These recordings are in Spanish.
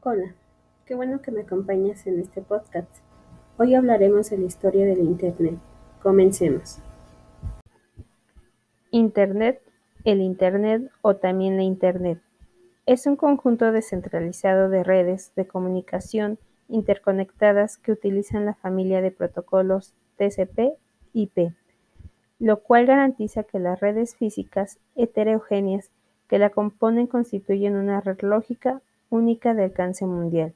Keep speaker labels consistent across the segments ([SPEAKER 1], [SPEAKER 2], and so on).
[SPEAKER 1] Hola, qué bueno que me acompañas en este podcast. Hoy hablaremos de la historia del Internet. Comencemos.
[SPEAKER 2] Internet, el Internet o también la Internet. Es un conjunto descentralizado de redes de comunicación interconectadas que utilizan la familia de protocolos TCP/IP, lo cual garantiza que las redes físicas heterogéneas que la componen constituyen una red lógica única de alcance mundial.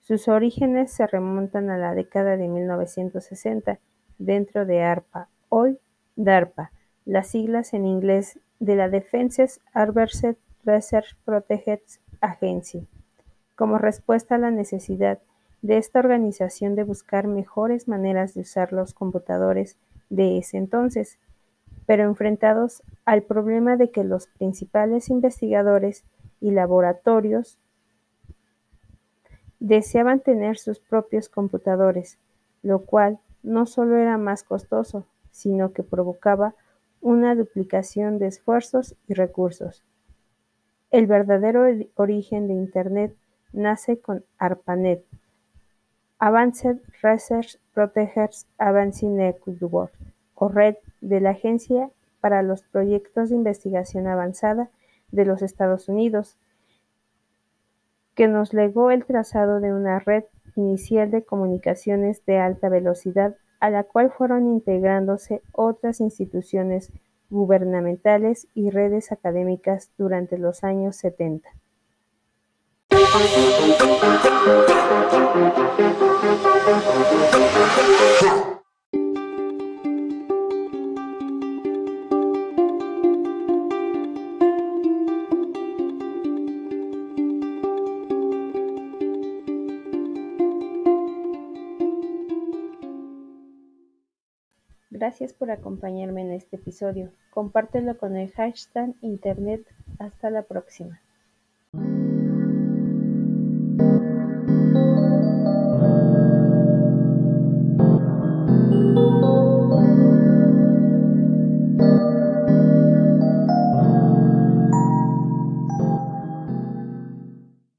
[SPEAKER 2] Sus orígenes se remontan a la década de 1960 dentro de ARPA, hoy DARPA, las siglas en inglés de la Defense Advanced Research Projects Agency, como respuesta a la necesidad de esta organización de buscar mejores maneras de usar los computadores de ese entonces, pero enfrentados al problema de que los principales investigadores y laboratorios deseaban tener sus propios computadores, lo cual no solo era más costoso, sino que provocaba una duplicación de esfuerzos y recursos. El verdadero origen de Internet nace con ARPANET, Advanced Research Protectors Agency Network, o Red de la Agencia para los Proyectos de Investigación Avanzada de los Estados Unidos, que nos legó el trazado de una red inicial de comunicaciones de alta velocidad a la cual fueron integrándose otras instituciones gubernamentales y redes académicas durante los años 70. Gracias por acompañarme en este episodio. Compártelo con el hashtag Internet. Hasta la próxima.